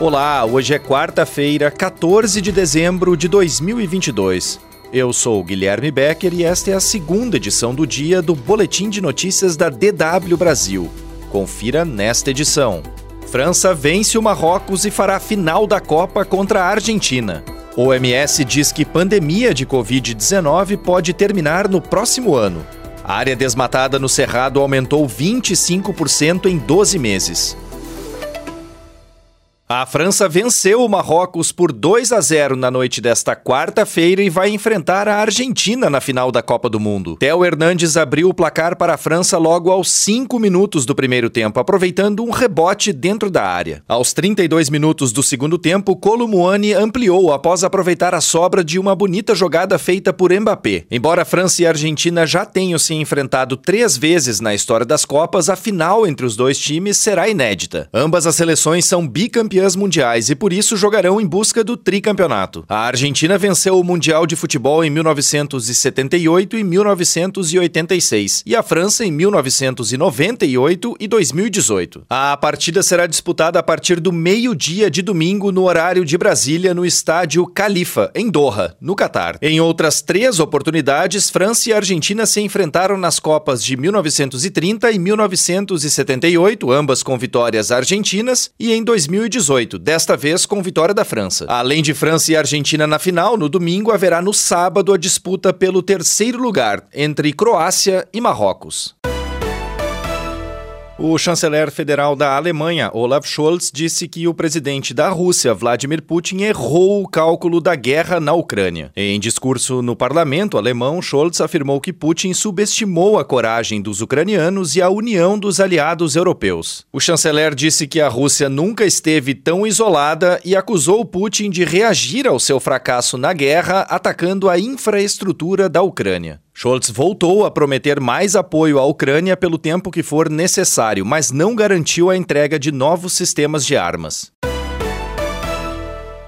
Olá, hoje é quarta-feira, 14 de dezembro de 2022. Eu sou Guilherme Becker e esta é a segunda edição do dia do Boletim de Notícias da DW Brasil. Confira nesta edição. França vence o Marrocos e fará final da Copa contra a Argentina. OMS diz que pandemia de Covid-19 pode terminar no próximo ano. A área desmatada no Cerrado aumentou 25% em 12 meses. A França venceu o Marrocos por 2 a 0 na noite desta quarta-feira e vai enfrentar a Argentina na final da Copa do Mundo. Theo Hernandes abriu o placar para a França logo aos 5 minutos do primeiro tempo, aproveitando um rebote dentro da área. Aos 32 minutos do segundo tempo, Columuani ampliou após aproveitar a sobra de uma bonita jogada feita por Mbappé. Embora França e Argentina já tenham se enfrentado três vezes na história das Copas, a final entre os dois times será inédita. Ambas as seleções são bicampeãs mundiais e por isso jogarão em busca do tricampeonato. A Argentina venceu o Mundial de Futebol em 1978 e 1986 e a França em 1998 e 2018. A partida será disputada a partir do meio-dia de domingo no horário de Brasília no estádio Califa, em Doha, no Catar. Em outras três oportunidades, França e Argentina se enfrentaram nas Copas de 1930 e 1978, ambas com vitórias argentinas, e em 2018 2018, desta vez com vitória da França. Além de França e Argentina na final, no domingo haverá no sábado a disputa pelo terceiro lugar entre Croácia e Marrocos. O chanceler federal da Alemanha, Olaf Scholz, disse que o presidente da Rússia, Vladimir Putin, errou o cálculo da guerra na Ucrânia. Em discurso no parlamento alemão, Scholz afirmou que Putin subestimou a coragem dos ucranianos e a união dos aliados europeus. O chanceler disse que a Rússia nunca esteve tão isolada e acusou Putin de reagir ao seu fracasso na guerra atacando a infraestrutura da Ucrânia. Scholz voltou a prometer mais apoio à Ucrânia pelo tempo que for necessário, mas não garantiu a entrega de novos sistemas de armas.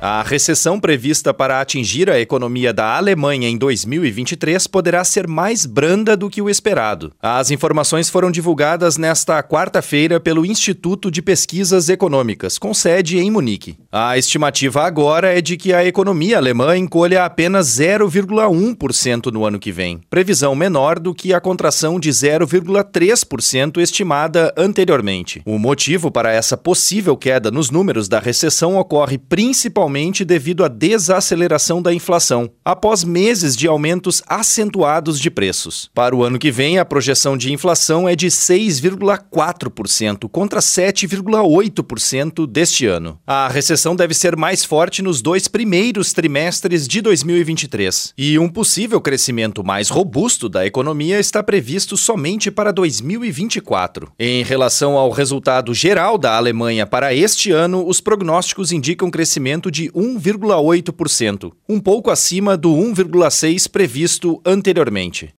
A recessão prevista para atingir a economia da Alemanha em 2023 poderá ser mais branda do que o esperado. As informações foram divulgadas nesta quarta-feira pelo Instituto de Pesquisas Econômicas, com sede em Munique. A estimativa agora é de que a economia alemã encolha apenas 0,1% no ano que vem, previsão menor do que a contração de 0,3% estimada anteriormente. O motivo para essa possível queda nos números da recessão ocorre principalmente principalmente devido à desaceleração da inflação, após meses de aumentos acentuados de preços. Para o ano que vem, a projeção de inflação é de 6,4% contra 7,8% deste ano. A recessão deve ser mais forte nos dois primeiros trimestres de 2023, e um possível crescimento mais robusto da economia está previsto somente para 2024. Em relação ao resultado geral da Alemanha para este ano, os prognósticos indicam crescimento de 1,8%, um pouco acima do 1,6% previsto anteriormente.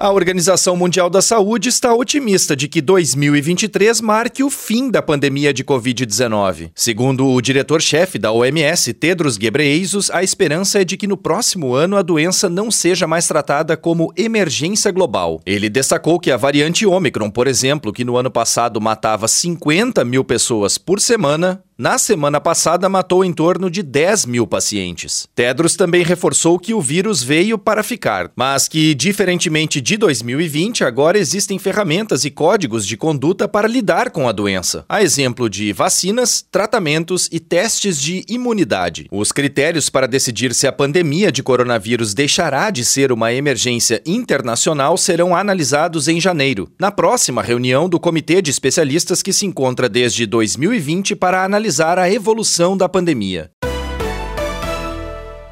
A Organização Mundial da Saúde está otimista de que 2023 marque o fim da pandemia de Covid-19. Segundo o diretor-chefe da OMS, Tedros Ghebreyesus, a esperança é de que no próximo ano a doença não seja mais tratada como emergência global. Ele destacou que a variante Omicron, por exemplo, que no ano passado matava 50 mil pessoas por semana, na semana passada matou em torno de 10 mil pacientes. Tedros também reforçou que o vírus veio para ficar, mas que, diferentemente de 2020, agora existem ferramentas e códigos de conduta para lidar com a doença, a exemplo de vacinas, tratamentos e testes de imunidade. Os critérios para decidir se a pandemia de coronavírus deixará de ser uma emergência internacional serão analisados em janeiro, na próxima reunião do Comitê de Especialistas que se encontra desde 2020 para analisar analisar a evolução da pandemia.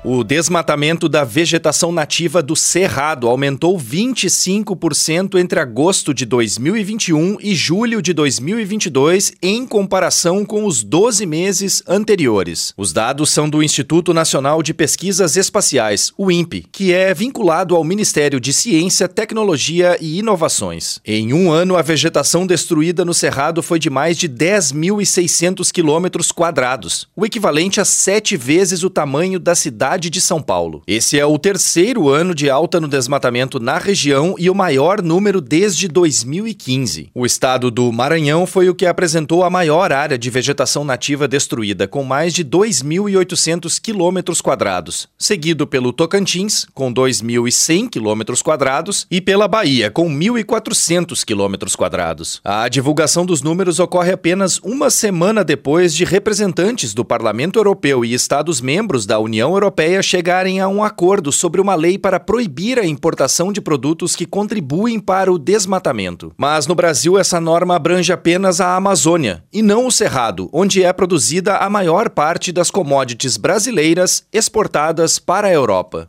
O desmatamento da vegetação nativa do Cerrado aumentou 25% entre agosto de 2021 e julho de 2022, em comparação com os 12 meses anteriores. Os dados são do Instituto Nacional de Pesquisas Espaciais, o INPE, que é vinculado ao Ministério de Ciência, Tecnologia e Inovações. Em um ano, a vegetação destruída no Cerrado foi de mais de 10.600 quilômetros quadrados, o equivalente a sete vezes o tamanho da cidade cidade de São Paulo. Esse é o terceiro ano de alta no desmatamento na região e o maior número desde 2015. O estado do Maranhão foi o que apresentou a maior área de vegetação nativa destruída, com mais de 2.800 quilômetros quadrados, seguido pelo Tocantins, com 2.100 quilômetros quadrados, e pela Bahia, com 1.400 quilômetros quadrados. A divulgação dos números ocorre apenas uma semana depois de representantes do Parlamento Europeu e Estados-membros da União Europeia chegarem a um acordo sobre uma lei para proibir a importação de produtos que contribuem para o desmatamento. Mas no Brasil, essa norma abrange apenas a Amazônia e não o Cerrado, onde é produzida a maior parte das commodities brasileiras exportadas para a Europa.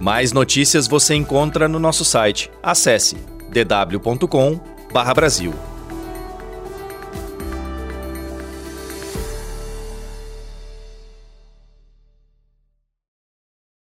Mais notícias você encontra no nosso site. Acesse dw.com/brasil.